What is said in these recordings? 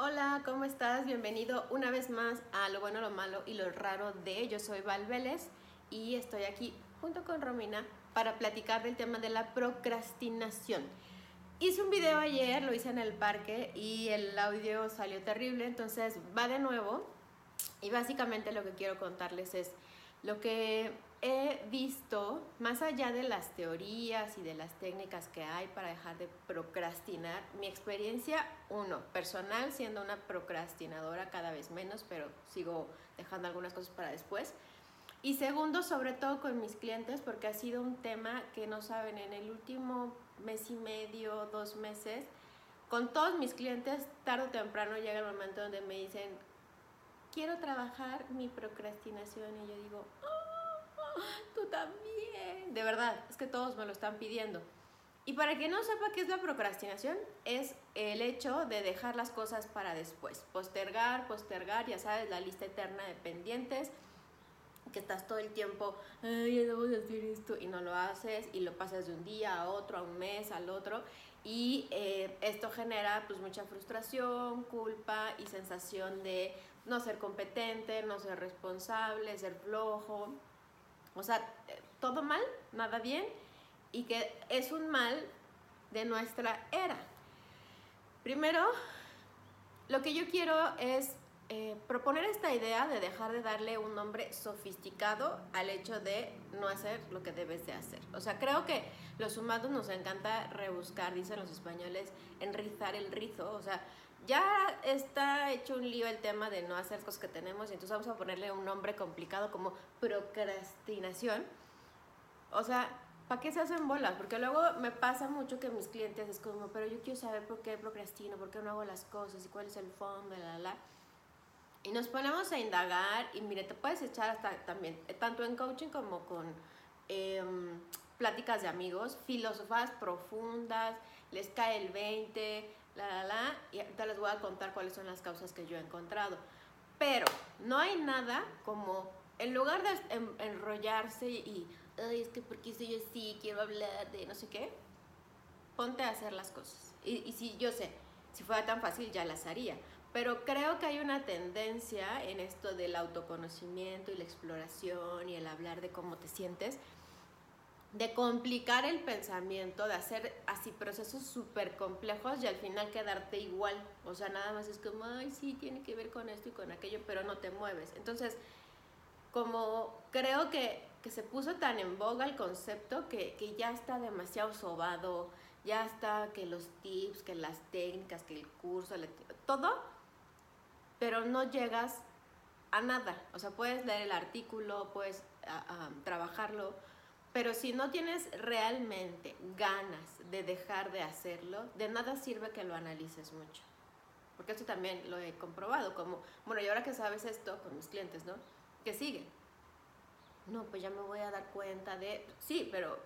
Hola, ¿cómo estás? Bienvenido una vez más a Lo Bueno, Lo Malo y Lo Raro de Yo Soy Val Vélez y estoy aquí junto con Romina para platicar del tema de la procrastinación. Hice un video ayer, lo hice en el parque y el audio salió terrible, entonces va de nuevo y básicamente lo que quiero contarles es lo que he visto, más allá de las teorías y de las técnicas que hay para dejar de procrastinar, mi experiencia, uno, personal, siendo una procrastinadora cada vez menos, pero sigo dejando algunas cosas para después. Y segundo, sobre todo con mis clientes, porque ha sido un tema que no saben, en el último mes y medio, dos meses, con todos mis clientes, tarde o temprano llega el momento donde me dicen, quiero trabajar mi procrastinación. Y yo digo, tú también. De verdad, es que todos me lo están pidiendo. Y para quien no sepa qué es la procrastinación, es el hecho de dejar las cosas para después. Postergar, postergar, ya sabes, la lista eterna de pendientes, que estás todo el tiempo, ay, ya de hacer esto, y no lo haces, y lo pasas de un día a otro, a un mes, al otro, y eh, esto genera pues mucha frustración, culpa y sensación de no ser competente, no ser responsable, ser flojo, o sea, todo mal, nada bien, y que es un mal de nuestra era. Primero, lo que yo quiero es eh, proponer esta idea de dejar de darle un nombre sofisticado al hecho de no hacer lo que debes de hacer. O sea, creo que los humanos nos encanta rebuscar, dicen los españoles, enrizar el rizo. O sea, ya está hecho un lío el tema de no hacer cosas que tenemos y entonces vamos a ponerle un nombre complicado como procrastinación. O sea, ¿para qué se hacen bolas? Porque luego me pasa mucho que mis clientes es como, pero yo quiero saber por qué procrastino, por qué no hago las cosas y cuál es el fondo, la, la, la. Y nos ponemos a indagar y mire, te puedes echar hasta también, tanto en coaching como con em, pláticas de amigos, filosofas profundas, les cae el 20, la, la, la, y ahorita les voy a contar cuáles son las causas que yo he encontrado. Pero no hay nada como, en lugar de enrollarse y, ay, es que porque soy así, quiero hablar de no sé qué, ponte a hacer las cosas. Y, y si yo sé, si fuera tan fácil ya las haría. Pero creo que hay una tendencia en esto del autoconocimiento y la exploración y el hablar de cómo te sientes, de complicar el pensamiento, de hacer así procesos súper complejos y al final quedarte igual. O sea, nada más es como, ay, sí, tiene que ver con esto y con aquello, pero no te mueves. Entonces, como creo que, que se puso tan en boga el concepto que, que ya está demasiado sobado, ya está que los tips, que las técnicas, que el curso, todo, pero no llegas a nada. O sea, puedes leer el artículo, puedes trabajarlo, pero si no tienes realmente ganas de dejar de hacerlo, de nada sirve que lo analices mucho. Porque esto también lo he comprobado, como, bueno, y ahora que sabes esto con mis clientes, ¿no? Que sigue. No, pues ya me voy a dar cuenta de, sí, pero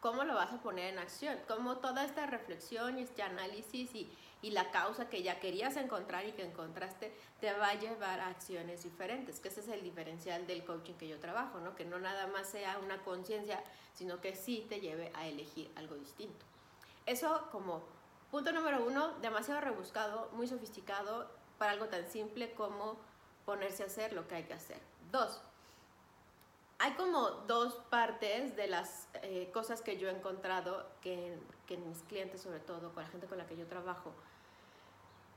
¿cómo lo vas a poner en acción? ¿Cómo toda esta reflexión y este análisis y, y la causa que ya querías encontrar y que encontraste te va a llevar a acciones diferentes, que ese es el diferencial del coaching que yo trabajo, ¿no? Que no nada más sea una conciencia, sino que sí te lleve a elegir algo distinto. Eso como punto número uno, demasiado rebuscado, muy sofisticado para algo tan simple como ponerse a hacer lo que hay que hacer. Dos, hay como dos partes de las eh, cosas que yo he encontrado que, que mis clientes, sobre todo con la gente con la que yo trabajo,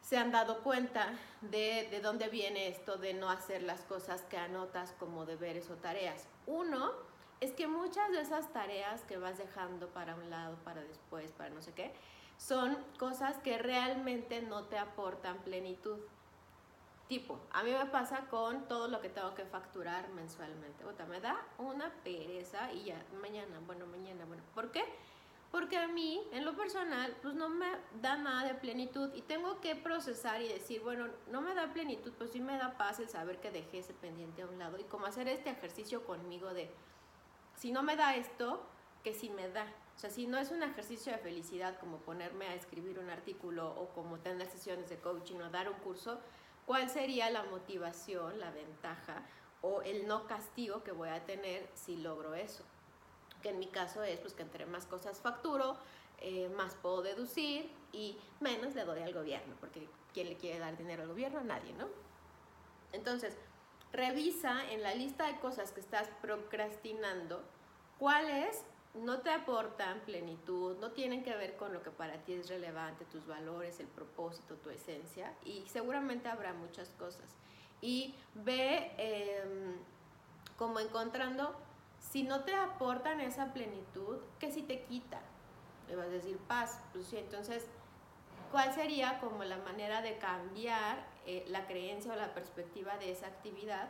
se han dado cuenta de, de dónde viene esto de no hacer las cosas que anotas como deberes o tareas. Uno es que muchas de esas tareas que vas dejando para un lado, para después, para no sé qué, son cosas que realmente no te aportan plenitud. Tipo, a mí me pasa con todo lo que tengo que facturar mensualmente. Me da una pereza y ya, mañana, bueno, mañana, bueno. ¿Por qué? Porque a mí, en lo personal, pues no me da nada de plenitud y tengo que procesar y decir, bueno, no me da plenitud, pues sí me da paz el saber que dejé ese pendiente a un lado y como hacer este ejercicio conmigo de, si no me da esto, que sí me da. O sea, si no es un ejercicio de felicidad como ponerme a escribir un artículo o como tener sesiones de coaching o dar un curso, ¿cuál sería la motivación, la ventaja o el no castigo que voy a tener si logro eso? que en mi caso es pues que entre más cosas facturo, eh, más puedo deducir y menos le doy al gobierno, porque ¿quién le quiere dar dinero al gobierno? Nadie, ¿no? Entonces, revisa en la lista de cosas que estás procrastinando cuáles no te aportan plenitud, no tienen que ver con lo que para ti es relevante, tus valores, el propósito, tu esencia, y seguramente habrá muchas cosas. Y ve em, como encontrando, si no te aportan esa plenitud, que si te quitan. Le vas a decir paz, pues sí, entonces, ¿cuál sería como la manera de cambiar eh, la creencia o la perspectiva de esa actividad?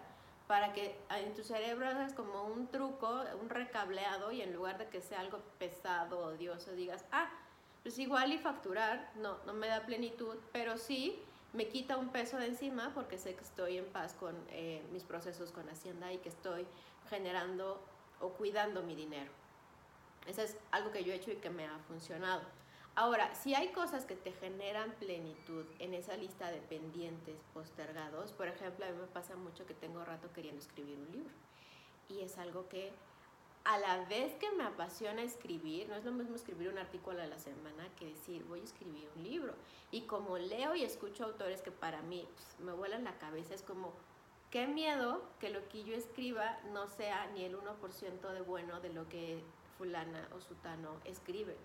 Para que en tu cerebro hagas como un truco, un recableado y en lugar de que sea algo pesado, odioso, digas, ah, pues igual y facturar, no, no me da plenitud, pero sí me quita un peso de encima porque sé que estoy en paz con eh, mis procesos con Hacienda y que estoy generando o cuidando mi dinero. Eso es algo que yo he hecho y que me ha funcionado. Ahora, si hay cosas que te generan plenitud en esa lista de pendientes postergados, por ejemplo, a mí me pasa mucho que tengo rato queriendo escribir un libro. Y es algo que a la vez que me apasiona escribir, no es lo mismo escribir un artículo a la semana que decir voy a escribir un libro. Y como leo y escucho autores que para mí pues, me vuelan la cabeza, es como, qué miedo que lo que yo escriba no sea ni el 1% de bueno de lo que fulana o sutano escribe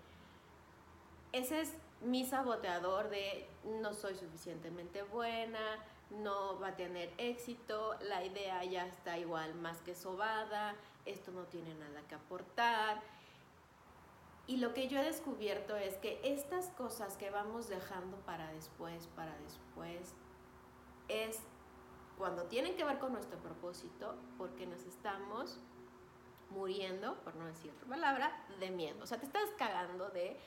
ese es mi saboteador de no soy suficientemente buena, no va a tener éxito, la idea ya está igual más que sobada, esto no tiene nada que aportar. Y lo que yo he descubierto es que estas cosas que vamos dejando para después, para después, es cuando tienen que ver con nuestro propósito, porque nos estamos muriendo, por no decir otra palabra, de miedo. O sea, te estás cagando de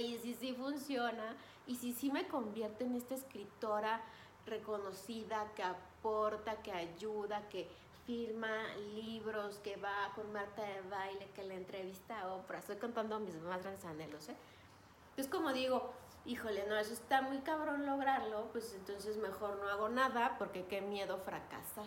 y si sí funciona, y si sí me convierte en esta escritora reconocida que aporta, que ayuda, que firma libros, que va con Marta de baile, que le entrevista a Oprah. Estoy contando mis más grandes anhelos, ¿eh? Es como digo, híjole, no, eso está muy cabrón lograrlo, pues entonces mejor no hago nada porque qué miedo fracasar.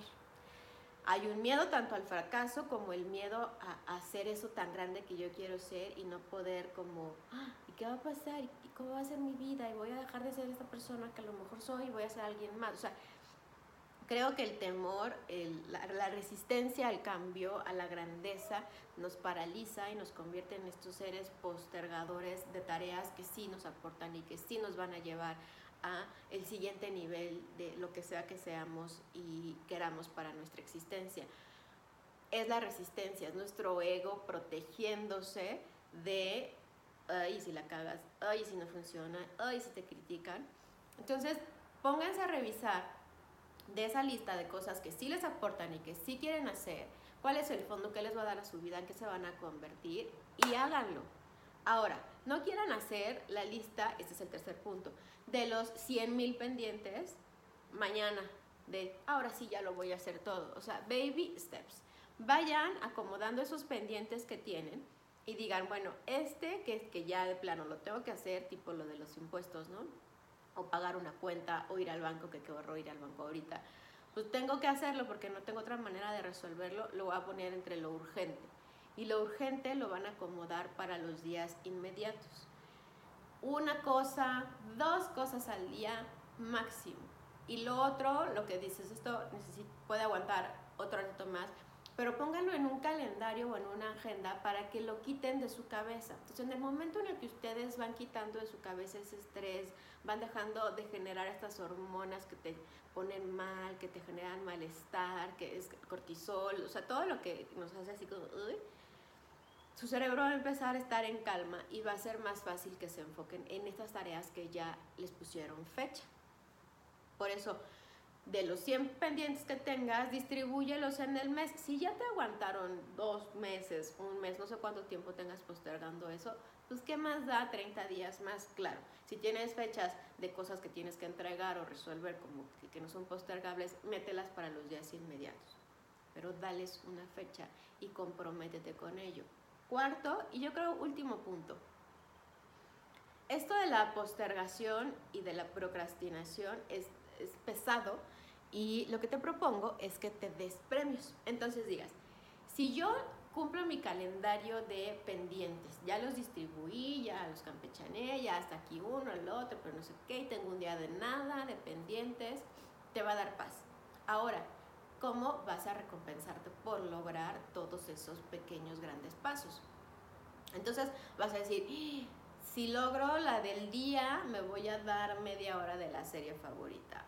Hay un miedo tanto al fracaso como el miedo a, hacer eso tan grande que yo quiero ser y no poder como, ah, ¿y qué va a pasar? ¿Y cómo va a ser mi vida? ¿Y voy a dejar de ser esta persona que a lo mejor soy y voy a ser alguien más? O sea, creo que el temor, la, la, resistencia al cambio, a la grandeza, nos paraliza y nos convierte en estos seres postergadores de tareas que sí nos aportan y que sí nos van a llevar el siguiente nivel de lo que sea que seamos y queramos para nuestra existencia. Es la resistencia, es nuestro ego protegiéndose de, ay, si la cagas, ay, si no funciona, ay, si te critican. Entonces, pónganse a revisar de esa lista de cosas que sí les aportan y que sí quieren hacer, cuál es el fondo que les va a dar a su vida, en qué se van a convertir y háganlo. Ahora, no quieran hacer la lista, este es el tercer punto, de los 100 mil pendientes mañana, de ahora sí ya lo voy a hacer todo. O sea, baby steps. Vayan acomodando esos pendientes que tienen y digan, bueno, este que, que ya de plano lo tengo que hacer, tipo lo de los impuestos, ¿no? O pagar una cuenta o ir al banco, que qué ir al banco ahorita. Pues tengo que hacerlo porque no tengo otra manera de resolverlo, lo voy a poner entre lo urgente. Y lo urgente lo van a acomodar para los días inmediatos una cosa, dos cosas al día máximo. Y lo otro, lo que dices, esto puede aguantar otro rato más, pero pónganlo en un calendario o en una agenda para que lo quiten de su cabeza. Entonces, en el momento en el que ustedes van quitando de su cabeza ese estrés, van dejando de generar estas hormonas que te ponen mal, que te generan malestar, que es cortisol, o sea, todo lo que nos hace así como, su cerebro va a empezar a estar en calma y va a ser más fácil que se enfoquen en estas tareas que ya les pusieron fecha. Por eso, de los 100 pendientes que tengas, distribúyelos en el mes. Si ya te aguantaron dos meses, un mes, no sé cuánto tiempo tengas postergando eso, pues ¿qué más da 30 días más? Claro, si tienes fechas de cosas que tienes que entregar o resolver como que, no son postergables, mételas para los días inmediatos. Pero dales una fecha y comprométete con ello. Cuarto, y yo creo último punto, esto de la postergación y de la procrastinación es, pesado y lo que te propongo es que te des premios. Entonces digas, si yo cumplo mi calendario de pendientes. Ya los distribuí, ya los campechané, ya hasta aquí uno, el otro, pero no sé qué, y tengo un día de nada, de pendientes, te va a dar paz. Ahora, ¿cómo vas a recompensarte por lograr todos esos pequeños, grandes pasos? Entonces vas a decir, ¡Ah! si logro la del día, me voy a dar media hora de la serie favorita.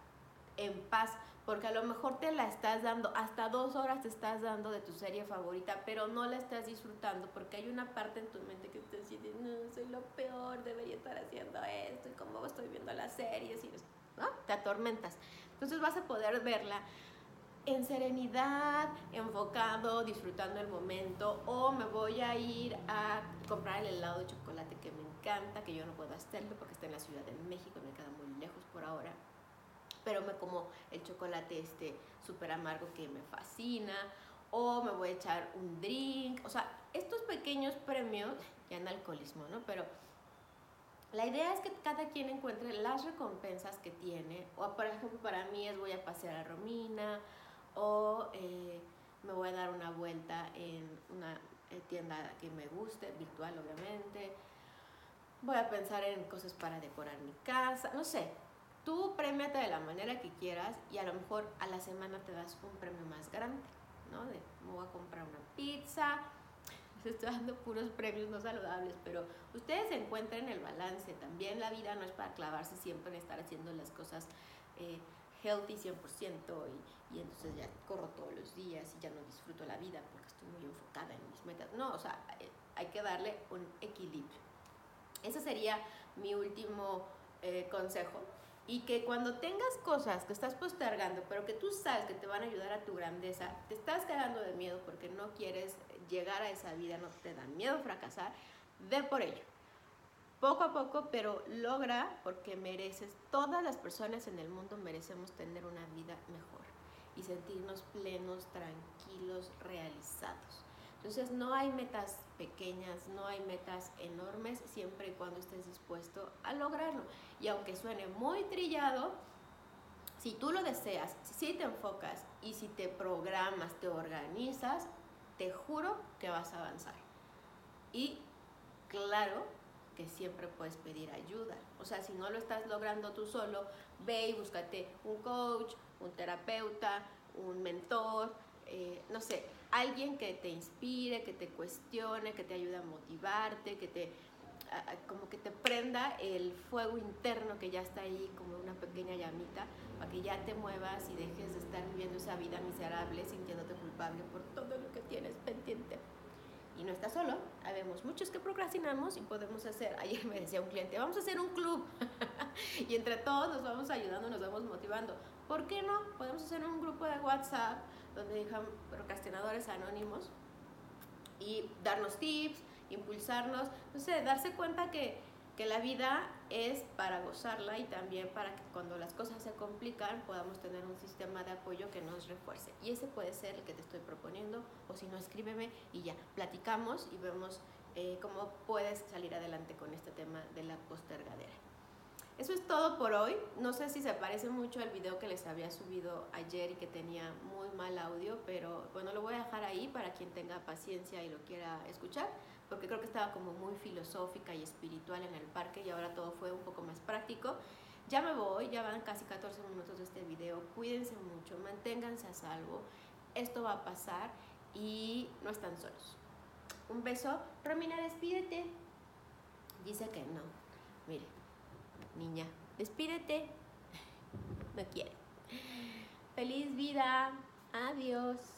En paz, porque a lo mejor te la estás dando, hasta dos horas te estás dando de tu serie favorita, pero no la estás disfrutando porque hay una parte en tu mente que te dice, no, soy lo peor, debería estar haciendo esto, y cómo estoy viendo las series, y ¿no? te atormentas. Entonces vas a poder verla en serenidad, enfocado, disfrutando el momento, o me voy a ir a comprar el helado de chocolate que me encanta, que yo no puedo hacerlo porque está en la Ciudad de México, me queda muy lejos por ahora pero me como el chocolate este súper amargo que me fascina, o me voy a echar un drink, o sea, estos pequeños premios, ya en alcoholismo, ¿no? Pero la idea es que cada quien encuentre las recompensas que tiene, o por ejemplo para mí es voy a pasear a Romina, o eh, me voy a dar una vuelta en una eh, tienda que me guste, virtual obviamente, voy a pensar en cosas para decorar mi casa, no sé, Tú premiate de la manera que quieras y a lo mejor a la semana te das un premio más grande, ¿no? De, me voy a comprar una pizza, les estoy dando puros premios no saludables, pero ustedes encuentren el balance. También la vida no es para clavarse siempre en estar haciendo las cosas eh, healthy 100% y, y entonces ya corro todos los días y ya no disfruto la vida porque estoy muy enfocada en mis metas. No, o sea, eh, hay que darle un equilibrio. Ese sería mi último eh, consejo y que cuando tengas cosas que estás postergando, pero que tú sabes que te van a ayudar a tu grandeza, te estás quedando de miedo porque no quieres llegar a esa vida, no te da miedo fracasar, ve por ello. Poco a poco, pero logra porque mereces, todas las personas en el mundo merecemos tener una vida mejor y sentirnos plenos, tranquilos, realizados. Entonces no hay metas pequeñas, no hay metas enormes, siempre y cuando estés dispuesto a lograrlo. Y aunque suene muy trillado, si tú lo deseas, si te enfocas y si te programas, te organizas, te juro que vas a avanzar. Y claro que siempre puedes pedir ayuda. O sea, si no lo estás logrando tú solo, ve y búscate un coach, un terapeuta, un mentor, eh, no sé, alguien que te inspire, que te cuestione, que te ayude a motivarte, que te como que te prenda el fuego interno que ya está ahí como una pequeña llamita para que ya te muevas y dejes de estar viviendo esa vida miserable sintiéndote culpable por todo lo que tienes pendiente. Y no estás solo, habemos muchos que procrastinamos y podemos hacer, ayer me decía un cliente, vamos a hacer un club y entre todos nos vamos ayudando, nos vamos motivando. ¿Por qué no? Podemos hacer un grupo de WhatsApp donde dejan procrastinadores anónimos y darnos tips, impulsarnos, no sé, darse cuenta que, que la vida es para gozarla y también para que cuando las cosas se complican podamos tener un sistema de apoyo que nos refuerce. Y ese puede ser el que te estoy proponiendo, o si no, escríbeme y ya, platicamos y vemos eh, cómo puedes salir adelante con este tema de la postergadera. Eso es todo por hoy. No sé si se parece mucho al video que les había subido ayer y que tenía muy mal audio, pero bueno, lo voy a dejar ahí para quien tenga paciencia y lo quiera escuchar, porque creo que estaba como muy filosófica y espiritual en el parque y ahora todo fue un poco más práctico. Ya me voy, ya van casi 14 minutos de este video. Cuídense mucho, manténganse a salvo. Esto va a pasar y no están solos. Un beso. Romina, despídete. Dice que no. Mire niña, despídete. No quiere. Feliz vida. Adiós.